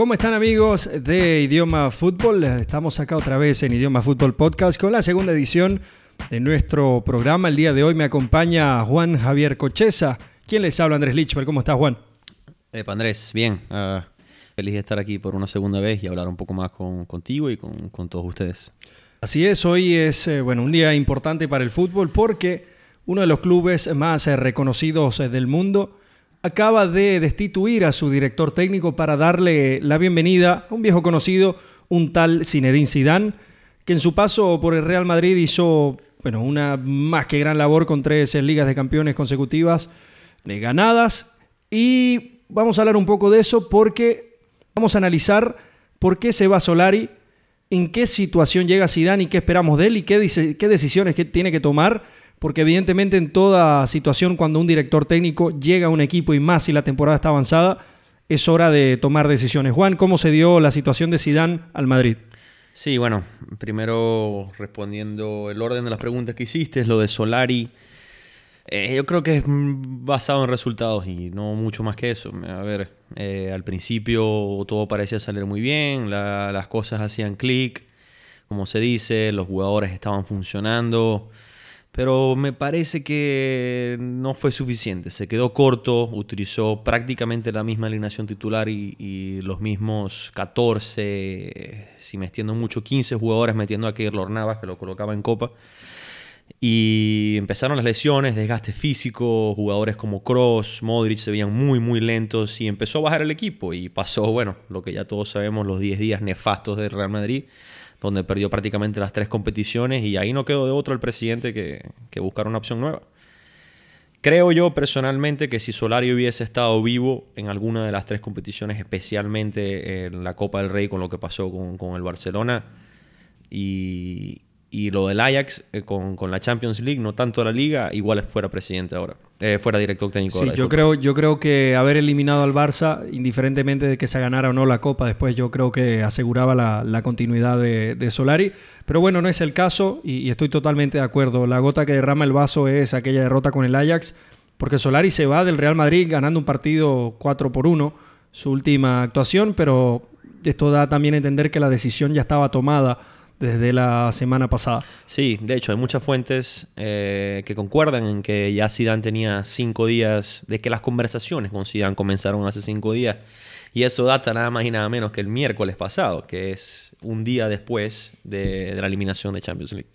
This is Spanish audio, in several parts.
¿Cómo están amigos de Idioma Fútbol? Estamos acá otra vez en Idioma Fútbol Podcast con la segunda edición de nuestro programa. El día de hoy me acompaña Juan Javier Cocheza. ¿Quién les habla? Andrés Lichper. ¿Cómo estás, Juan? Epa, Andrés, bien. Uh, feliz de estar aquí por una segunda vez y hablar un poco más con, contigo y con, con, todos ustedes. Así es, hoy es eh, bueno, un día importante para el fútbol porque uno de los clubes más eh, reconocidos eh, del mundo acaba de destituir a su director técnico para darle la bienvenida a un viejo conocido, un tal Zinedine Zidane, que en su paso por el Real Madrid hizo bueno, una más que gran labor con tres ligas de campeones consecutivas ganadas. Y vamos a hablar un poco de eso porque vamos a analizar por qué se va Solari, en qué situación llega Zidane y qué esperamos de él y qué, qué decisiones que tiene que tomar porque evidentemente en toda situación cuando un director técnico llega a un equipo y más si la temporada está avanzada, es hora de tomar decisiones. Juan, ¿cómo se dio la situación de Sidán al Madrid? Sí, bueno, primero respondiendo el orden de las preguntas que hiciste, lo de Solari. Eh, yo creo que es basado en resultados y no mucho más que eso. A ver, eh, al principio todo parecía salir muy bien, las cosas hacían clic, como se dice, los jugadores estaban funcionando pero me parece que no fue suficiente. Se quedó corto, utilizó prácticamente la misma alineación titular y, los mismos 14, si metiendo mucho, 15 jugadores metiendo a Keylor Navas, que lo colocaba en copa. Y empezaron las lesiones, desgaste físico, jugadores como Cross, Modric se veían muy, muy lentos y empezó a bajar el equipo. Y pasó, bueno, lo que ya todos sabemos, los 10 días nefastos del Real Madrid donde perdió prácticamente las tres competiciones y ahí no quedó de otro el presidente que, buscar una opción nueva. Creo yo personalmente que si Solari hubiese estado vivo en alguna de las tres competiciones, especialmente en la Copa del Rey con lo que pasó con, con el Barcelona y, y lo del Ajax eh, con, con, la Champions League, no tanto la liga, igual fuera presidente ahora, eh, fuera director técnico. Sí, yo creo, yo creo que haber eliminado al Barça, indiferentemente de que se ganara o no la Copa, después yo creo que aseguraba la, la continuidad de, de, Solari. Pero bueno, no es el caso y, y, estoy totalmente de acuerdo. La gota que derrama el vaso es aquella derrota con el Ajax, porque Solari se va del Real Madrid ganando un partido 4 por 1, su última actuación, pero esto da también a entender que la decisión ya estaba tomada desde la semana pasada. Sí, de hecho hay muchas fuentes eh, que concuerdan en que ya Zidane tenía cinco días, de que las conversaciones con Zidane comenzaron hace cinco días. Y eso data nada más y nada menos que el miércoles pasado, que es un día después de, la eliminación de Champions League.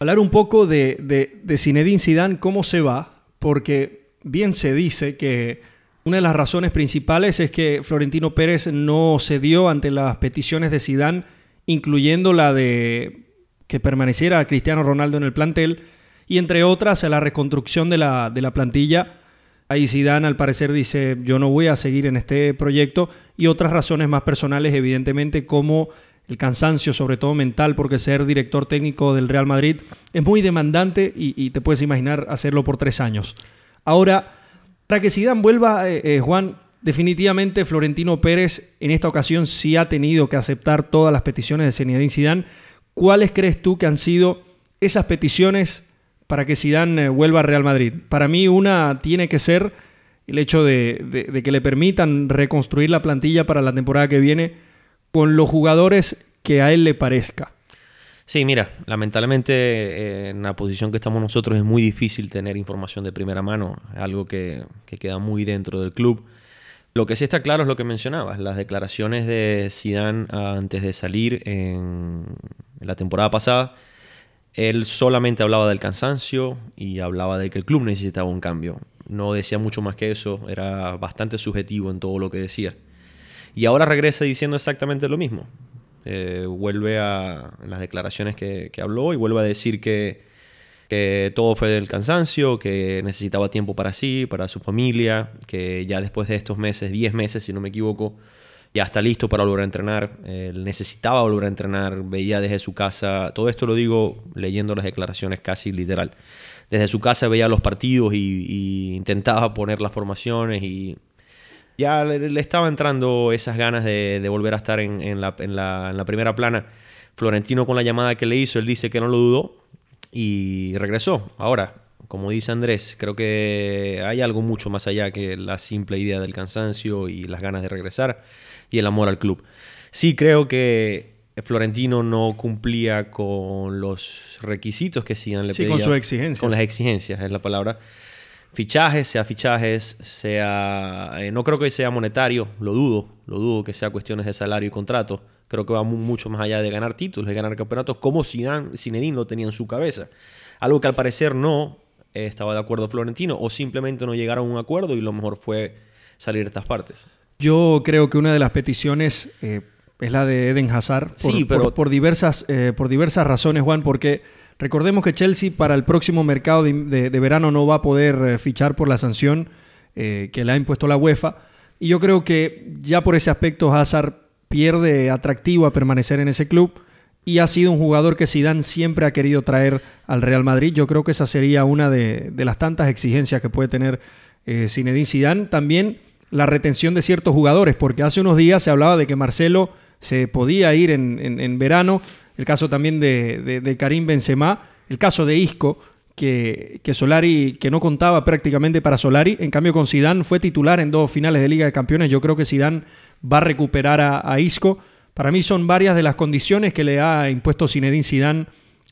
Hablar un poco de, de, de Zinedine Zidane, cómo se va, porque bien se dice que una de las razones principales es que Florentino Pérez no cedió ante las peticiones de Zidane incluyendo la de que permaneciera Cristiano Ronaldo en el plantel, y entre otras la reconstrucción de la, de la plantilla. Ahí Zidane al parecer dice yo no voy a seguir en este proyecto y otras razones más personales evidentemente como el cansancio, sobre todo mental, porque ser director técnico del Real Madrid es muy demandante y, te puedes imaginar hacerlo por tres años. Ahora, para que Zidane vuelva, eh, eh, Juan, Definitivamente Florentino Pérez en esta ocasión sí ha tenido que aceptar todas las peticiones de Zinedine Zidane. ¿Cuáles crees tú que han sido esas peticiones para que Zidane eh, vuelva a Real Madrid? Para mí una tiene que ser el hecho de, que le permitan reconstruir la plantilla para la temporada que viene con los jugadores que a él le parezca. Sí, mira, lamentablemente eh, en la posición que estamos nosotros es muy difícil tener información de primera mano, algo que, que queda muy dentro del club. Lo que sí está claro es lo que mencionabas, las declaraciones de Zidane antes de salir en la temporada pasada. Él solamente hablaba del cansancio y hablaba de que el club necesitaba un cambio. No decía mucho más que eso, era bastante subjetivo en todo lo que decía. Y ahora regresa diciendo exactamente lo mismo. Eh, vuelve a las declaraciones que habló y vuelve a decir que que todo fue del cansancio, que necesitaba tiempo para sí, para su familia, que ya después de estos meses, 10 meses si no me equivoco, ya está listo para volver a entrenar, él necesitaba volver a entrenar, veía desde su casa, todo esto lo digo leyendo las declaraciones casi literal, desde su casa veía los partidos y, intentaba poner las formaciones y ya le, estaba entrando esas ganas de, volver a estar en, la, en la primera plana. Florentino con la llamada que le hizo, él dice que no lo dudó, y regresó. Ahora, como dice Andrés, creo que hay algo mucho más allá que la simple idea del cansancio y las ganas de regresar y el amor al club. Sí creo que Florentino no cumplía con los requisitos que Zidane le sí, pedía. con sus exigencias. Con las exigencias, es la palabra. Fichajes, sea fichajes, sea... eh, no creo que sea monetario, lo dudo. Lo dudo que sea cuestiones de salario y contrato. Creo que va mu- mucho más allá de ganar títulos, de ganar campeonatos, como Zidane, Zinedine lo tenía en su cabeza. Algo que al parecer no eh, estaba de acuerdo Florentino, o simplemente no llegaron a un acuerdo y lo mejor fue salir de estas partes. Yo creo que una de las peticiones eh, es la de Eden Hazard. Por, Sí, pero- por, por diversas, eh, por diversas razones, Juan, porque recordemos que Chelsea para el próximo mercado de, de- de verano no va a poder fichar por la sanción eh, que le ha impuesto la UEFA. Y yo creo que ya por ese aspecto Hazard pierde atractivo a permanecer en ese club y ha sido un jugador que Zidane siempre ha querido traer al Real Madrid. Yo creo que esa sería una de, las tantas exigencias que puede tener eh, Zinedine Zidane. También la retención de ciertos jugadores, porque hace unos días se hablaba de que Marcelo se podía ir en, en- en verano, el caso también de, de- de Karim Benzema, el caso de Isco, que, que Solari, que no contaba prácticamente para Solari, en cambio con Zidane fue titular en dos finales de Liga de Campeones, yo creo que Zidane va a recuperar a, Isco. Para mí son varias de las condiciones que le ha impuesto Zinedine Zidane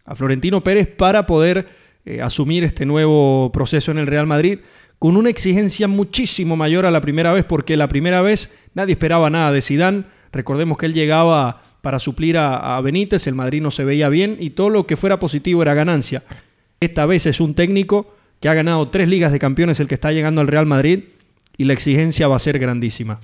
a Florentino Pérez para poder eh, asumir este nuevo proceso en el Real Madrid con una exigencia muchísimo mayor a la primera vez, porque la primera vez nadie esperaba nada de Zidane. Recordemos que él llegaba para suplir a, a Benítez, el Madrid no se veía bien y todo lo que fuera positivo era ganancia. Esta vez es un técnico que ha ganado tres ligas de campeones, el que está llegando al Real Madrid, y la exigencia va a ser grandísima.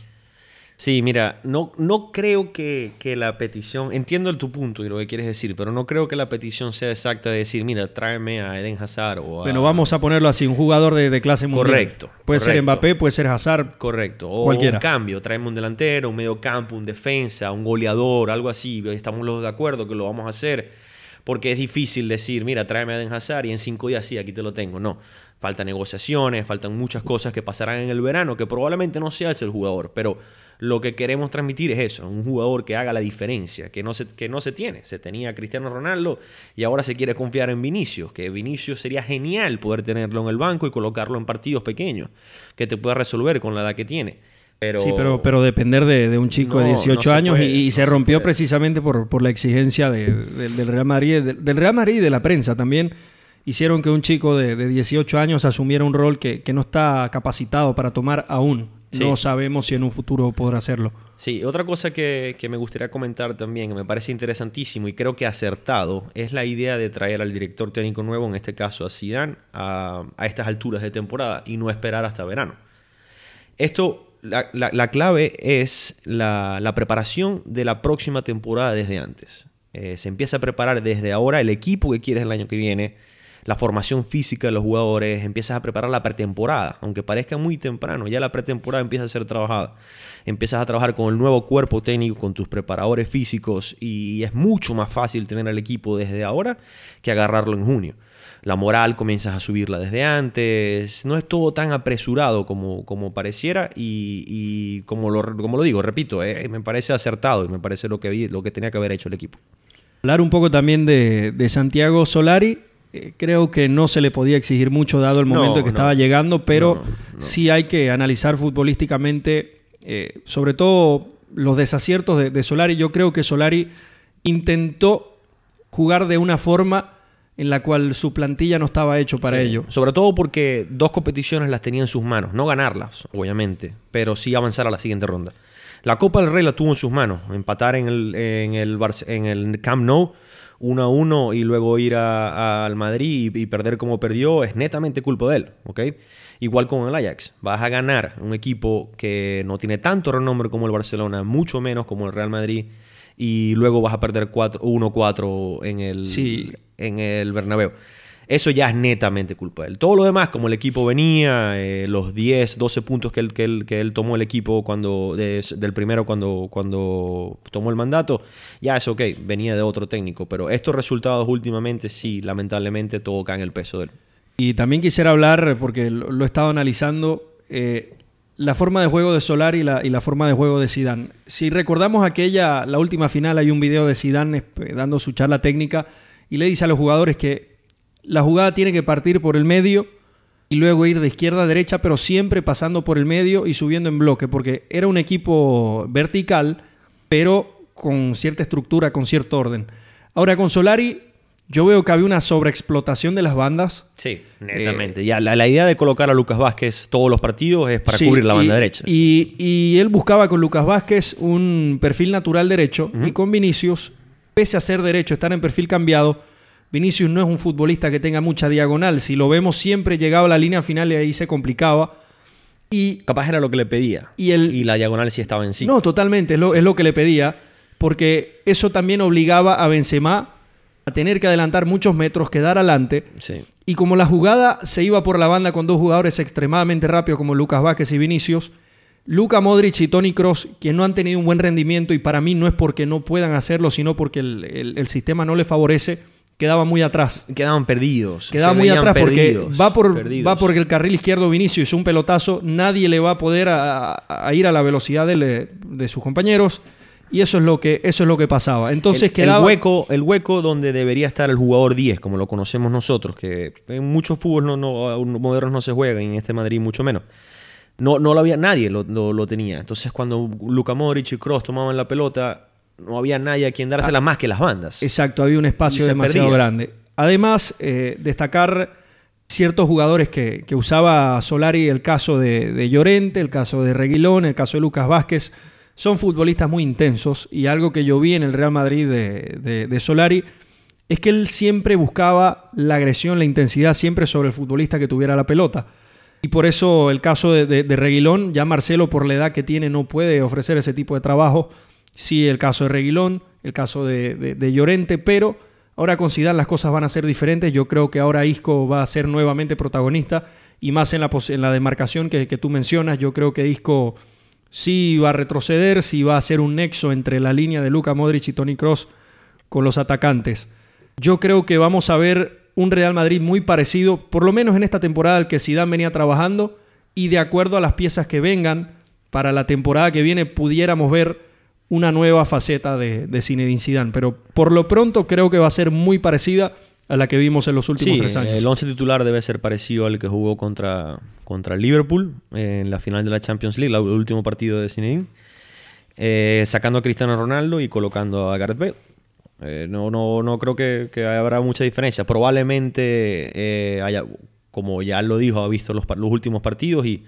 Sí, mira, no, no creo que, que la petición, entiendo tu punto y lo que quieres decir, pero no creo que la petición sea exacta de decir, mira, tráeme a Eden Hazard o a... Bueno, vamos a ponerlo así, un jugador de, de clase mundial. Correcto, Puede ser. Mbappé, puede ser Hazard. Correcto. O Cualquiera. un cambio, tráeme un delantero, un medio campo, un defensa, un goleador, algo así. Estamos los de acuerdo que lo vamos a hacer. Porque es difícil decir, mira, tráeme a Eden Hazard y en cinco días sí, aquí te lo tengo. No. Faltan negociaciones, faltan muchas cosas que pasarán en el verano que probablemente no sea ese el jugador. Pero lo que queremos transmitir es eso, un jugador que haga la diferencia, que no se, que no se tiene. Se tenía a Cristiano Ronaldo y ahora se quiere confiar en Vinicius, que Vinicius sería genial poder tenerlo en el banco y colocarlo en partidos pequeños, que te pueda resolver con la edad que tiene. Pero, Sí, pero, pero depender de, de un chico de No, 18 no se años y- puede, y, no se se rompió puede. precisamente por, por la exigencia de- de- del Real Madrid, de- del Real Madrid y de la prensa también. Hicieron que un chico de, de 18 años asumiera un rol que, que no está capacitado para tomar aún. Sí. No sabemos si en un futuro podrá hacerlo. Sí, otra cosa que, que me gustaría comentar también, que me parece interesantísimo y creo que acertado, es la idea de traer al director técnico nuevo, en este caso a Zidane, a, a estas alturas de temporada y no esperar hasta verano. Esto, la, la- la clave es la, la preparación de la próxima temporada desde antes. Eh, se empieza a preparar desde ahora el equipo que quieres el año que viene, la formación física de los jugadores, empiezas a preparar la pretemporada, aunque parezca muy temprano, ya la pretemporada empieza a ser trabajada. Empiezas a trabajar con el nuevo cuerpo técnico, con tus preparadores físicos y es mucho más fácil tener al equipo desde ahora que agarrarlo en junio. La moral comienzas a subirla desde antes, no es todo tan apresurado como, como pareciera y, y como, lo, como lo digo, repito, eh, me parece acertado y me parece lo que, vi- lo que tenía que haber hecho el equipo. Hablar un poco también de, de Santiago Solari. eh, creo que no se le podía exigir mucho dado el No, momento que no. estaba llegando, pero no. sí hay que analizar futbolísticamente, eh, sobre todo los desaciertos de, de Solari. Yo creo que Solari intentó jugar de una forma en la cual su plantilla no estaba hecho para Sí. ello. Sobre todo porque dos competiciones las tenía en sus manos. No ganarlas, obviamente, pero sí avanzar a la siguiente ronda. La Copa del Rey la tuvo en sus manos. Empatar en el, en el, Barce- en el Camp Nou 1 a 1 y luego ir a- a- al Madrid y, y perder como perdió es netamente culpa de él. ¿ok? Igual con el Ajax. Vas a ganar un equipo que no tiene tanto renombre como el Barcelona, mucho menos como el Real Madrid. Y luego vas a perder 4 1-4 en el, Sí. en el Bernabéu. Eso ya es netamente culpa de él. Todo lo demás, como el equipo venía, eh, los 10, 12 puntos que él, que él, que él tomó el equipo cuando de- del primero cuando, cuando tomó el mandato, ya es ok, venía de otro técnico. Pero estos resultados últimamente sí, lamentablemente, todo cae en el peso de él. Y también quisiera hablar, porque lo, lo he estado analizando, eh, la forma de juego de Solari y la, y la forma de juego de Zidane. Si recordamos aquella, la última final, hay un video de Zidane eh, dando su charla técnica y le dice a los jugadores que la jugada tiene que partir por el medio y luego ir de izquierda a derecha, pero siempre pasando por el medio y subiendo en bloque, porque era un equipo vertical, pero con cierta estructura, con cierto orden. Ahora con Solari yo veo que había una sobreexplotación de las bandas. Sí, netamente. ya, la, idea de colocar a Lucas Vázquez todos los partidos es para cubrir la banda derecha. Y, él buscaba con Lucas Vázquez un perfil natural derecho y con Vinicius, pese a ser derecho, estar en perfil cambiado, Vinicius no es un futbolista que tenga mucha diagonal. Si lo vemos siempre llegaba a la línea final y ahí se complicaba. Y, Capaz era lo que le pedía. Y, el, y la diagonal sí estaba en sí. No, totalmente, es lo, es lo que le pedía. Porque eso también obligaba a Benzema a tener que adelantar muchos metros, quedar adelante. Y como la jugada se iba por la banda con dos jugadores extremadamente rápidos como Lucas Vázquez y Vinicius, Luca Modric y Tony Cross, que no han tenido un buen rendimiento y para mí no es porque no puedan hacerlo, sino porque el, sistema no les favorece, quedaban muy atrás. Quedaban perdidos. Quedaban muy atrás porque va por, va el carril izquierdo Vinicius, un pelotazo, nadie le va a poder a, ir a la velocidad de, de sus compañeros. Y eso es lo que, eso es lo que pasaba. Entonces el, quedaba... el, hueco, el hueco donde debería estar el jugador 10, como lo conocemos nosotros, que en muchos fútbol no, no, modernos no se juega, y en este Madrid mucho menos. No, no lo había, nadie lo, lo, tenía. Entonces cuando Luka Modric y Kroos tomaban la pelota, no había nadie a quien dársela ah, más que las bandas. Exacto, había un espacio demasiado grande. Además, eh, destacar ciertos jugadores que, que, usaba Solari, el caso de, de Llorente, el caso de Reguilón, el caso de Lucas Vázquez, son futbolistas muy intensos y algo que yo vi en el Real Madrid de, Solari es que él siempre buscaba la agresión, la intensidad siempre sobre el futbolista que tuviera la pelota. Y por eso el caso de, Reguilón, ya Marcelo por la edad que tiene no puede ofrecer ese tipo de trabajo. Sí, el caso de Reguilón, el caso de, Llorente, pero ahora con Zidane las cosas van a ser diferentes. Yo creo que ahora Isco va a ser nuevamente protagonista y más en la, en la demarcación que, que tú mencionas. Yo creo que Isco si va a retroceder, si va a ser un nexo entre la línea de Luka Modric y Tony Cross con los atacantes. Yo creo que vamos a ver un Real Madrid muy parecido, por lo menos en esta temporada al que Zidane venía trabajando y de acuerdo a las piezas que vengan para la temporada que viene pudiéramos ver una nueva faceta de, de Zinedine Zidane, pero por lo pronto creo que va a ser muy parecida a la que vimos en los últimos tres años. El once titular debe ser parecido al que jugó contra, contra Liverpool en la final de la Champions League, el último partido de Zinedine, eh, sacando a Cristiano Ronaldo y colocando a Gareth Bale. Eh, no, no, no creo que, habrá mucha diferencia. Probablemente eh, haya, como ya lo dijo, ha visto los, los últimos partidos y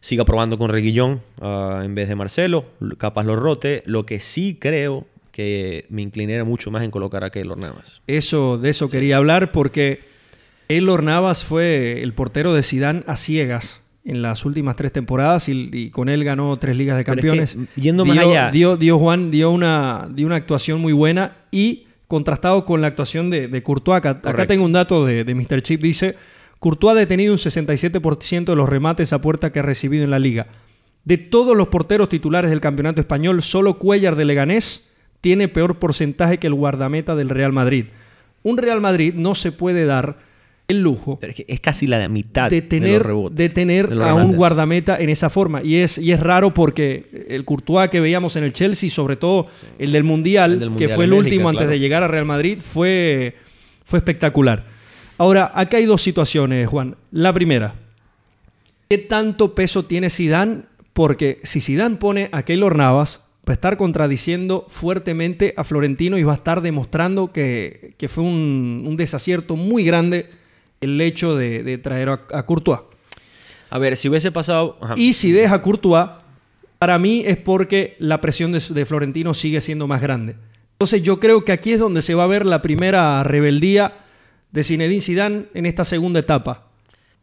siga probando con Reguillón ah, en vez de Marcelo, capaz lo rote. Lo que sí creo que me inclinara mucho más en colocar a Keylor Navas. Eso, de eso quería hablar porque Keylor Navas fue el portero de Sidán a ciegas en las últimas tres temporadas y, con él ganó tres ligas de campeones. yendo más allá. Dio, Juan dio una, dio una actuación muy buena y contrastado con la actuación de, de Courtois. Acá, tengo un dato de, de Mr. Chip. Dice, Courtois ha detenido un 67% de los remates a puerta que ha recibido en la liga. De todos los porteros titulares del campeonato español, solo Cuellar de Leganés tiene peor porcentaje que el guardameta del Real Madrid. Un Real Madrid no se puede dar el lujo. es, casi la mitad de tener, de, tener a un guardameta en esa forma. Y es, y es raro porque el Courtois que veíamos en el Chelsea, sobre todo el, del Mundial, que fue el último antes de llegar a Real Madrid, fue, fue espectacular. Ahora, acá hay dos situaciones, Juan. La primera, ¿qué tanto peso tiene Zidane? Porque si Zidane pone a Keylor Navas, va a estar contradiciendo fuertemente a Florentino y va a estar demostrando que, fue un, desacierto muy grande el hecho de, traer a, Courtois. A ver, si hubiese pasado... Y si deja a Courtois, para mí es porque la presión de, Florentino sigue siendo más grande. Entonces yo creo que aquí es donde se va a ver la primera rebeldía de Zinedine Zidane en esta segunda etapa.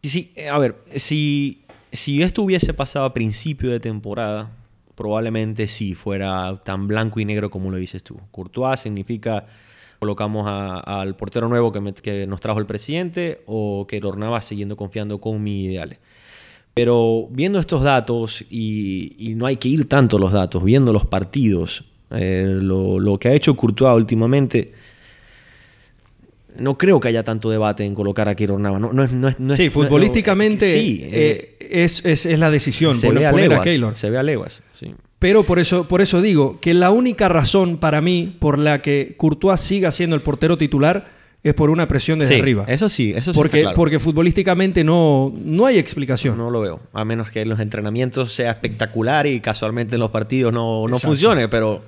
Sí, a ver, si, si esto hubiese pasado a principio de temporada, probablemente sí fuera tan blanco y negro como lo dices tú. Courtois significa colocamos al portero nuevo que, nos trajo el presidente o que siguiendo confiando con mis ideales. Pero viendo estos datos, y, no hay que ir tanto los datos, viendo los partidos, eh, lo, que ha hecho Courtois últimamente, no creo que haya tanto debate en colocar a Keylor Navas. No, sí, futbolísticamente sí, eh, es, la decisión se ve a, Keylor. Se ve a leguas, Pero por eso, por eso digo que la única razón para mí por la que Courtois siga siendo el portero titular es por una presión desde Sí, arriba. Eso sí, eso sí porque, está claro. porque futbolísticamente no, no hay explicación. No lo veo. A menos que en los entrenamientos sea espectacular y casualmente en los partidos no, no funcione, pero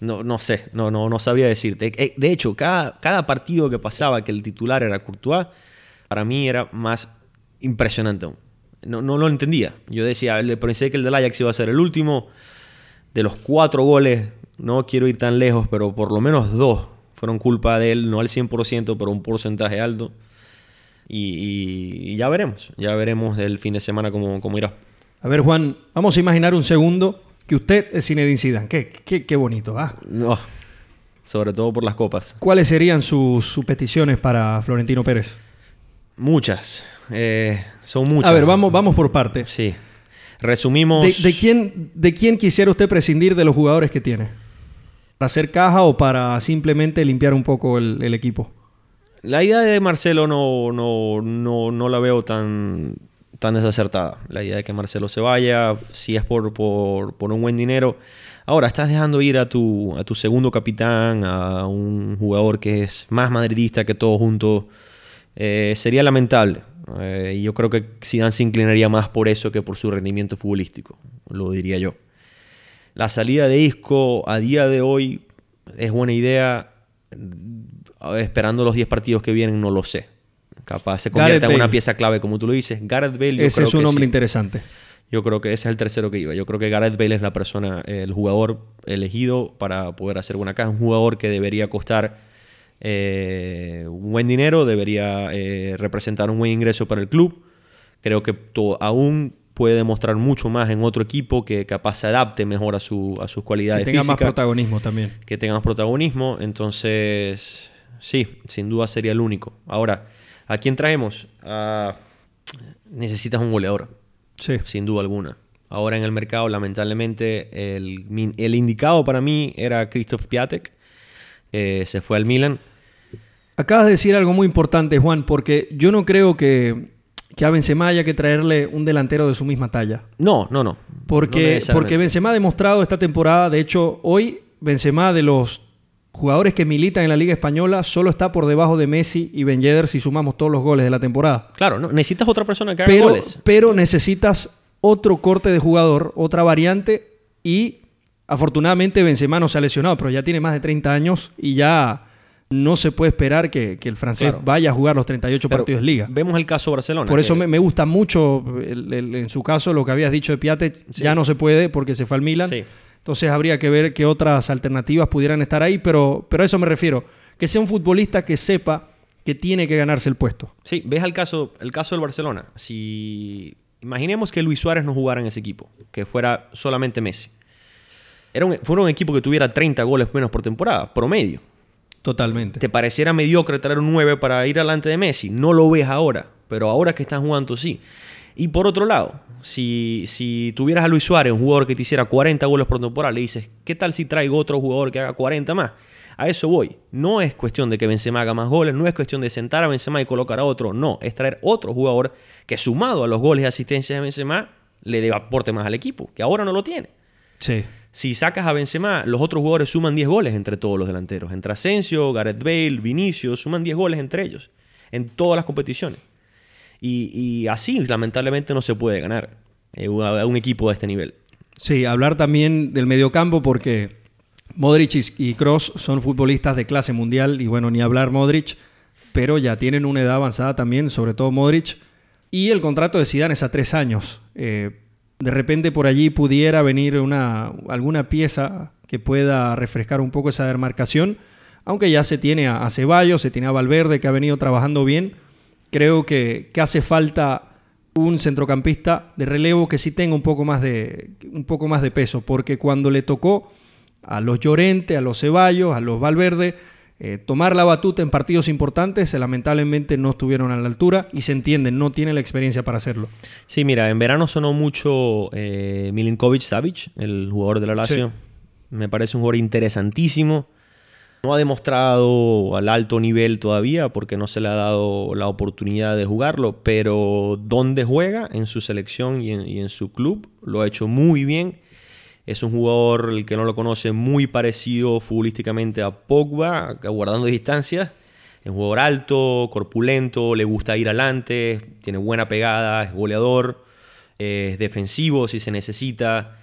no, no sé, no, no, no sabría decirte. Eh, De hecho, cada, cada partido que pasaba que el titular era Courtois, para mí era más impresionante aún. No, no lo entendía. Yo decía, le pensé que el del Ajax iba a ser el último. De los cuatro goles, no quiero ir tan lejos, pero por lo menos dos fueron culpa de él, no al 100%, pero un porcentaje alto. Y, y- y ya veremos, ya veremos el fin de semana cómo, cómo irá. A ver, Juan, vamos a imaginar un segundo que usted es Zinedine Zidane. Qué, qué, qué bonito, ¿ah? No, sobre todo por las copas. ¿Cuáles serían sus, sus peticiones para Florentino Pérez? Muchas, eh, son muchas. A ver, vamos, vamos por partes. Sí. Resumimos. ¿De, de quién, ¿De quién quisiera usted prescindir de los jugadores que tiene? ¿Para hacer caja o para simplemente limpiar un poco el, el equipo? La idea de Marcelo no, no, no, no la veo tan, tan desacertada. La idea de que Marcelo se vaya, si es por, por, por un buen dinero. Ahora, estás dejando ir a tu, a tu segundo capitán, a un jugador que es más madridista que todos juntos. Eh, sería lamentable. Eh, y yo creo que Zidane se inclinaría más por eso que por su rendimiento futbolístico. Lo diría yo. La salida de Isco a día de hoy es buena idea. Esperando los 10 partidos que vienen, no lo sé. Capaz se convierte en una pieza clave, como tú lo dices. Gareth Bale, yo Ese creo es un hombre sí. interesante. Yo creo que ese es el tercero que iba. Yo creo que Gareth Bale es la persona, el jugador elegido para poder hacer buena caja. Un jugador que debería costar eh, un buen dinero, debería eh, representar un buen ingreso para el club. Creo que aún puede demostrar mucho más en otro equipo que capaz se adapte mejor a, su, a sus Que cualidades tenga más protagonismo también. que tenga más protagonismo. Entonces, sí, sin duda sería el único. Ahora, ¿a quién traemos? Necesitas un goleador, Sí. sin duda alguna. Ahora en el mercado, lamentablemente, el, el indicado para mí era Christoph Piatek. Eh, se fue al Milan. Acabas de decir algo muy importante, Juan, porque yo no creo que, que a Benzema haya que traerle un delantero de su misma talla. No, no, no. No Porque, necesariamente. porque Benzema ha demostrado esta temporada, de hecho, hoy Benzema de los jugadores que militan en la Liga Española solo está por debajo de Messi y Ben Yedder si sumamos todos los goles de la temporada. Claro, no, necesitas otra persona que haga Pero, goles. pero necesitas otro corte de jugador, otra variante y afortunadamente Benzema no se ha lesionado, pero ya tiene más de 30 años y ya no se puede esperar que, que el francés Claro. vaya a jugar los 38 Pero partidos de liga. Vemos el caso Barcelona. Por eso me, me gusta mucho, el- el- en su caso, lo que habías dicho de Piate, Sí. ya no se puede porque se fue al Milan. Sí. Entonces habría que ver qué otras alternativas pudieran estar ahí, pero, pero a eso me refiero. Que sea un futbolista que sepa que tiene que ganarse el puesto. Sí, ves el caso, el caso del Barcelona. Si imaginemos que Luis Suárez no jugara en ese equipo, que fuera solamente Messi. Era un, fuera un equipo que tuviera 30 goles menos por temporada, promedio. Totalmente. ¿Te pareciera mediocre traer un 9 para ir delante de Messi? No lo ves ahora, pero ahora que están jugando sí. Y por otro lado, si, si tuvieras a Luis Suárez, un jugador que te hiciera 40 goles por temporada, le dices, ¿qué tal si traigo otro jugador que haga 40 más? A eso voy. No es cuestión de que Benzema haga más goles, no es cuestión de sentar a Benzema y colocar a otro, no. Es traer otro jugador que sumado a los goles y asistencias de Benzema, le dé aporte más al equipo, que ahora no lo tiene. Sí. Si sacas a Benzema, los otros jugadores suman 10 goles entre todos los delanteros. Entre Asensio, Gareth Bale, Vinicius, suman 10 goles entre ellos. En todas las competiciones. Y, así, lamentablemente, no se puede ganar eh, a un equipo de este nivel. Sí, hablar también del mediocampo porque Modric y Cross son futbolistas de clase mundial y bueno, ni hablar Modric, pero ya tienen una edad avanzada también, sobre todo Modric. Y el contrato de Zidane es a tres años. Eh, de repente por allí pudiera venir una, alguna pieza que pueda refrescar un poco esa demarcación, aunque ya se tiene a, a Ceballos, se tiene a Valverde que ha venido trabajando bien. Creo que, hace falta un centrocampista de relevo que sí tenga un poco más de, un poco más de peso, porque cuando le tocó a los Llorente, a los Ceballos, a los Valverde, eh, tomar la batuta en partidos importantes, eh, lamentablemente no estuvieron a la altura y se entiende, no tiene la experiencia para hacerlo. Sí, mira, en verano sonó mucho eh, Milinkovic Savic, el jugador de la Lazio. Sí. Me parece un jugador interesantísimo. No ha demostrado al alto nivel todavía porque no se le ha dado la oportunidad de jugarlo, pero donde juega, en su selección y en, y en su club, lo ha hecho muy bien. Es un jugador, el que no lo conoce, muy parecido futbolísticamente a Pogba, guardando distancias. Es un jugador alto, corpulento, le gusta ir adelante, tiene buena pegada, es goleador, es defensivo si se necesita.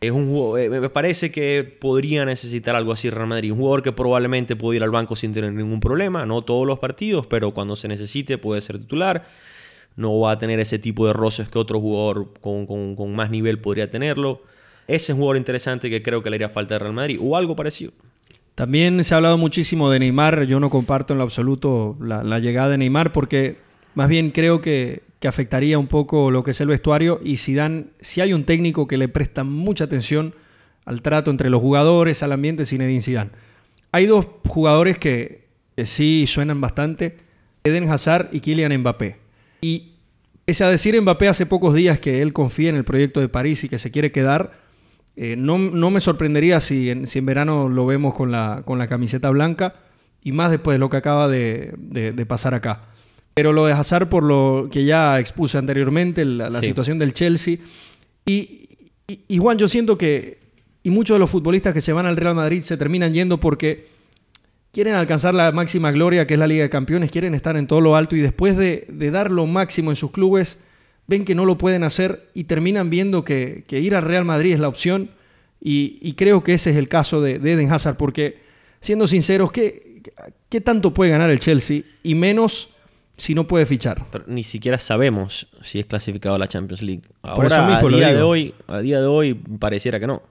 Es un eh, me parece que podría necesitar algo así Real Madrid. Un jugador que probablemente puede ir al banco sin tener ningún problema. No todos los partidos, pero cuando se necesite puede ser titular. No va a tener ese tipo de roces que otro jugador con, con más nivel podría tenerlo. Ese es un jugador interesante que creo que le haría falta a Real Madrid. O algo parecido. También se ha hablado muchísimo de Neymar. Yo no comparto en lo absoluto la, llegada de Neymar porque más bien creo que, afectaría un poco lo que es el vestuario y si dan, si hay un técnico que le presta mucha atención al trato entre los jugadores, al ambiente, Zinedine Zidane. Hay dos jugadores que, que sí suenan bastante, Eden Hazard y Kylian Mbappé. Y pese a decir Mbappé hace pocos días que él confía en el proyecto de París y que se quiere quedar, eh, no, me sorprendería si en, si en verano lo vemos con la, con la, camiseta blanca y más después de lo que acaba de, pasar acá. Pero lo de Hazard, por lo que ya expuse anteriormente, la, situación del Chelsea. Y, y, Juan, yo siento que, y muchos de los futbolistas que se van al Real Madrid se terminan yendo porque quieren alcanzar la máxima gloria que es la Liga de Campeones, quieren estar en todo lo alto y después de, de dar lo máximo en sus clubes ven que no lo pueden hacer y terminan viendo que, ir al Real Madrid es la opción. Y, creo que ese es el caso de, Eden Hazard, porque siendo sinceros, ¿qué, ¿qué, tanto puede ganar el Chelsea? Y menos si no puede fichar. Pero ni siquiera sabemos si es clasificado a la Champions League. Ahora, a, día de hoy, a día de hoy, pareciera que no.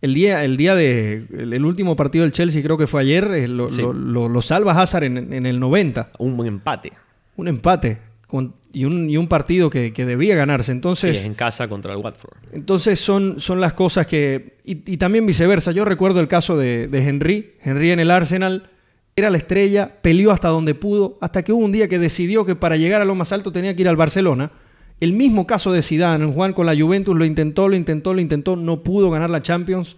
El día, el día de el, último partido del Chelsea, creo que fue ayer, eh, lo, lo, salva Hazard en, en, el 90. Un buen empate. Un empate. Con, y un, y un partido que, debía ganarse. Entonces, sí, en casa contra el Watford. Entonces son, son las cosas que... Y, también viceversa. Yo recuerdo el caso de, Henry. Henry en el Arsenal era la estrella, peleó hasta donde pudo, hasta que hubo un día que decidió que para llegar a lo más alto tenía que ir al Barcelona. El mismo caso de Zidane, Juan con la Juventus lo intentó, lo intentó, lo intentó, no pudo ganar la Champions.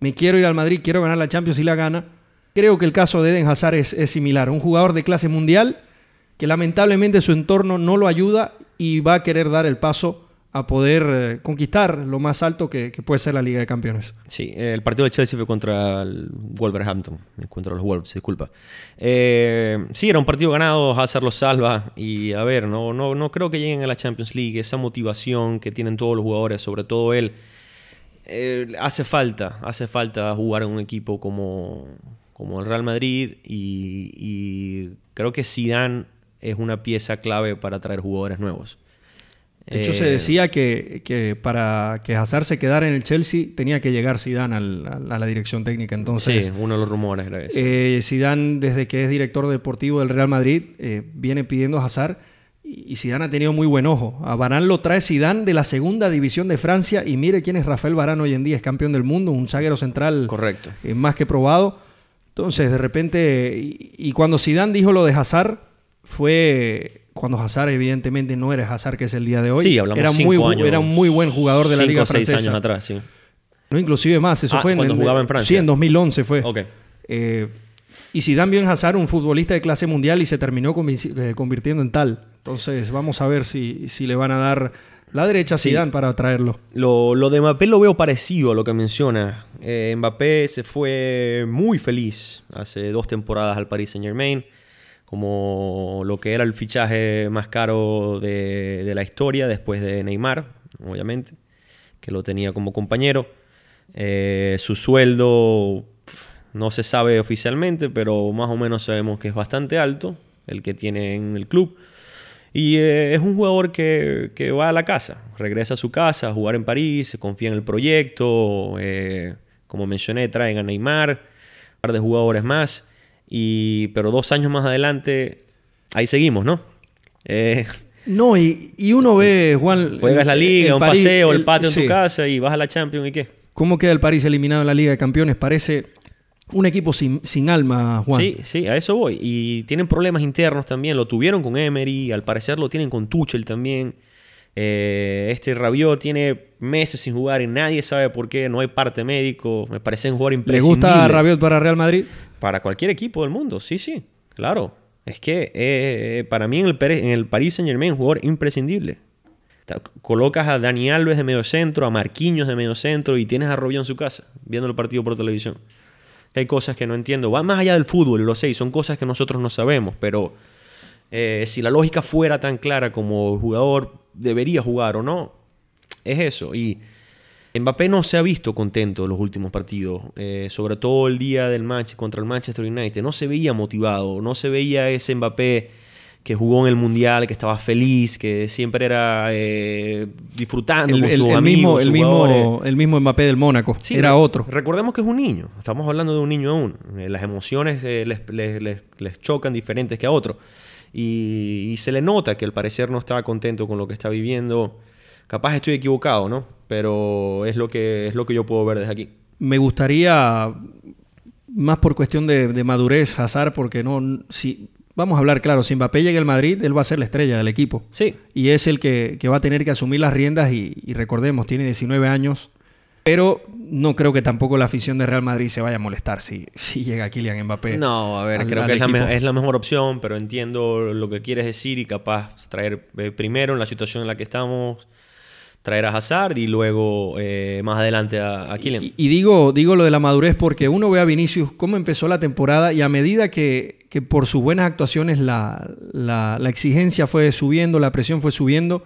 Me quiero ir al Madrid, quiero ganar la Champions y la gana. Creo que el caso de Eden Hazard es, es similar. Un jugador de clase mundial que lamentablemente su entorno no lo ayuda y va a querer dar el paso a poder eh, conquistar lo más alto que, puede ser la Liga de Campeones. Sí, el partido de Chelsea fue contra el Wolverhampton, contra los Wolves, disculpa. Eh, sí, era un partido ganado, Hazard lo salva y a ver, no, no, no creo que lleguen a la Champions League, esa motivación que tienen todos los jugadores, sobre todo él, eh, hace falta, hace falta jugar en un equipo como, como el Real Madrid y, y creo que Zidane es una pieza clave para traer jugadores nuevos. De hecho, se eh, decía que, para que Hazard se quedara en el Chelsea tenía que llegar Zidane al, a, la dirección técnica. Entonces, sí, uno de los rumores era ese. Eh, Zidane, desde que es director deportivo del Real Madrid, eh, viene pidiendo a Hazard y Zidane ha tenido muy buen ojo. A Varane lo trae Zidane de la segunda división de Francia y mire quién es Rafael Varane hoy en día, es campeón del mundo, un zaguero central Correcto. más que probado. Entonces, de repente, y, y cuando Zidane dijo lo de Hazard fue cuando Hazard evidentemente no era Hazard que es el día de hoy. Sí, hablamos era muy años, era un muy buen jugador de la liga seis francesa. años atrás, sí. No, inclusive más, eso ah, fue cuando jugaba en Francia. Sí, en 2011 fue. Ok. Eh, y Zidane vio en Hazard un futbolista de clase mundial y se terminó eh, convirtiendo en tal. Entonces, vamos a ver si, si le van a dar la derecha a Zidane para traerlo. Lo, lo, de Mbappé lo veo parecido a lo que menciona. Eh, Mbappé se fue muy feliz hace dos temporadas al Paris Saint Germain como lo que era el fichaje más caro de, la historia después de Neymar, obviamente, que lo tenía como compañero. Eh, su sueldo no se sabe oficialmente, pero más o menos sabemos que es bastante alto, el que tiene en el club. Y eh, es un jugador que, va a la casa, regresa a su casa a jugar en París, se confía en el proyecto. Eh, como mencioné, traen a Neymar, un par de jugadores más. Y, pero dos años más adelante, ahí seguimos, ¿no? Eh, no, y, uno ve, Juan... Juegas la liga, un paseo, el, patio en tu casa y vas a la Champions y qué. ¿Cómo queda el París eliminado en la Liga de Campeones? Parece un equipo sin, sin, alma, Juan. Sí, sí, a eso voy. Y tienen problemas internos también. Lo tuvieron con Emery, al parecer lo tienen con Tuchel también. Eh, este Rabiot tiene meses sin jugar y nadie sabe por qué. No hay parte médico. Me parece un jugador imprescindible. ¿Le gusta Rabiot para Real Madrid? Para cualquier equipo del mundo, sí, sí, claro. Es que eh, para mí en el, en el Paris Saint Germain es un jugador imprescindible. Colocas a Dani Alves de medio centro, a Marquinhos de medio centro y tienes a Robbie en su casa viendo el partido por televisión. Hay cosas que no entiendo. Va más allá del fútbol, lo sé, y son cosas que nosotros no sabemos, pero eh, si la lógica fuera tan clara como el jugador debería jugar o no, es eso. Y Mbappé no se ha visto contento en los últimos partidos, eh, sobre todo el día del match contra el Manchester United. No se veía motivado, no se veía ese Mbappé que jugó en el Mundial, que estaba feliz, que siempre era eh, disfrutando El, con el- sus el amigos, mismo, sus el, mismo, el mismo Mbappé del Mónaco. Sí, Era otro. Recordemos que es un niño. Estamos hablando de un niño aún. Eh, las emociones eh, les, les- les- les chocan diferentes que a otro. Y, y se le nota que al parecer no está contento con lo que está viviendo. Capaz estoy equivocado, ¿no? Pero es lo que, es lo que yo puedo ver desde aquí. Me gustaría, más por cuestión de, de madurez, Hazard, porque no, si, vamos a hablar claro, si Mbappé llega al Madrid, él va a ser la estrella del equipo. Sí, Y es el que, que va a tener que asumir las riendas y, y recordemos, tiene 19 años, pero no creo que tampoco la afición de Real Madrid se vaya a molestar si, si llega Kylian Mbappé. No, a ver, al- creo al que es la, es la mejor opción, pero entiendo lo que quieres decir y capaz traer eh, primero en la situación en la que estamos, traer a Hazard y luego eh, más adelante a, a Kylian. Y, y digo, digo lo de la madurez porque uno ve a Vinicius cómo empezó la temporada y a medida que, que por sus buenas actuaciones la, la- la exigencia fue subiendo, la presión fue subiendo,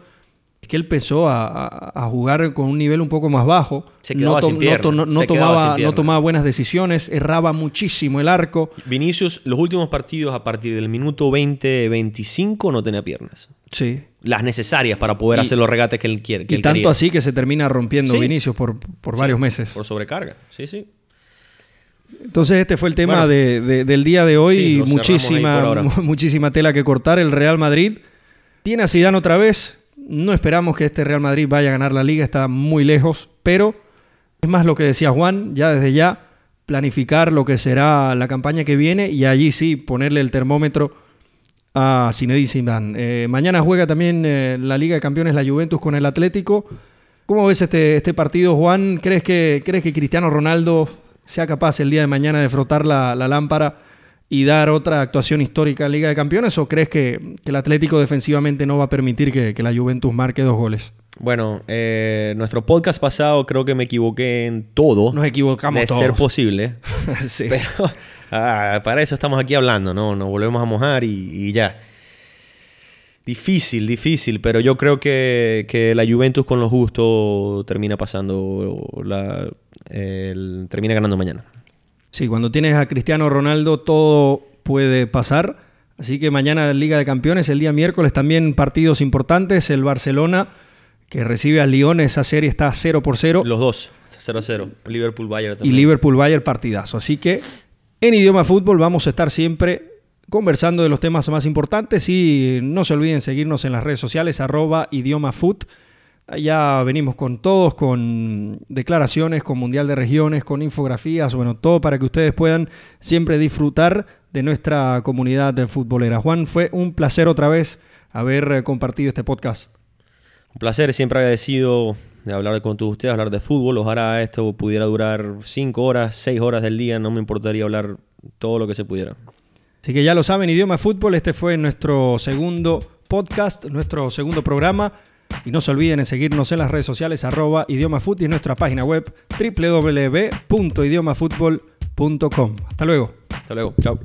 que él empezó a, a- a jugar con un nivel un poco más bajo. Se quedaba no, sin no pierna, to- no- no se quedaba sin tomaba, no pierna. tomaba buenas decisiones, erraba muchísimo el arco. Vinicius, los últimos partidos a partir del minuto 20-25 no tenía piernas. Sí. Las necesarias para poder Y- hacer los regates que él quiere. que Y él tanto quería. así que se termina rompiendo Sí. Vinicius por, por Sí, varios meses. Por sobrecarga. Sí, sí. Entonces este fue el tema Bueno. de- de- del día de hoy. Sí, muchísima, muchísima tela que cortar. El Real Madrid tiene a Zidane otra vez. No esperamos que este Real Madrid vaya a ganar la liga, está muy lejos. Pero es más lo que decía Juan, ya desde ya planificar lo que será la campaña que viene y allí sí ponerle el termómetro a Zinedine Zidane. Eh, mañana juega también eh, la Liga de Campeones la Juventus con el Atlético. ¿Cómo ves este, este partido, Juan? ¿Crees que, ¿Crees que Cristiano Ronaldo sea capaz el día de mañana de frotar la, la lámpara y dar otra actuación histórica en Liga de Campeones? ¿O crees que, que el Atlético defensivamente no va a permitir que, que la Juventus marque dos goles? Bueno, eh, nuestro podcast pasado creo que me equivoqué en todo. Nos equivocamos de todos. ser posible. Sí. Pero ah, para eso estamos aquí hablando, ¿no? Nos volvemos a mojar y, y ya. Difícil, difícil, pero yo creo que, que la Juventus con lo justo termina pasando, la, el- termina ganando mañana. Sí, cuando tienes a Cristiano Ronaldo todo puede pasar. Así que mañana Liga de Campeones, el día miércoles también partidos importantes. El Barcelona que recibe al Lyon, esa serie está 0 por 0. Los dos, 0 a 0. Liverpool-Bayern y también. Liverpool-Bayern partidazo. Así que en Idioma Fútbol vamos a estar siempre conversando de los temas más importantes y no se olviden seguirnos en las redes sociales arroba. Ya venimos con todos, con declaraciones, con Mundial de Regiones, con infografías, bueno, todo para que ustedes puedan siempre disfrutar de nuestra comunidad de futbolera. Juan, fue un placer otra vez haber eh, compartido este podcast. Un placer, siempre agradecido de hablar con todos ustedes, hablar de fútbol. Ojalá esto pudiera durar 5 horas, 6 horas del día, no me importaría hablar todo lo que se pudiera. Así que ya lo saben, Idioma Fútbol, este fue nuestro segundo podcast, nuestro segundo programa. Y no se olviden de seguirnos en las redes sociales, arroba y en nuestra página web www.idiomafutbol.com. Hasta luego. Hasta luego, chao.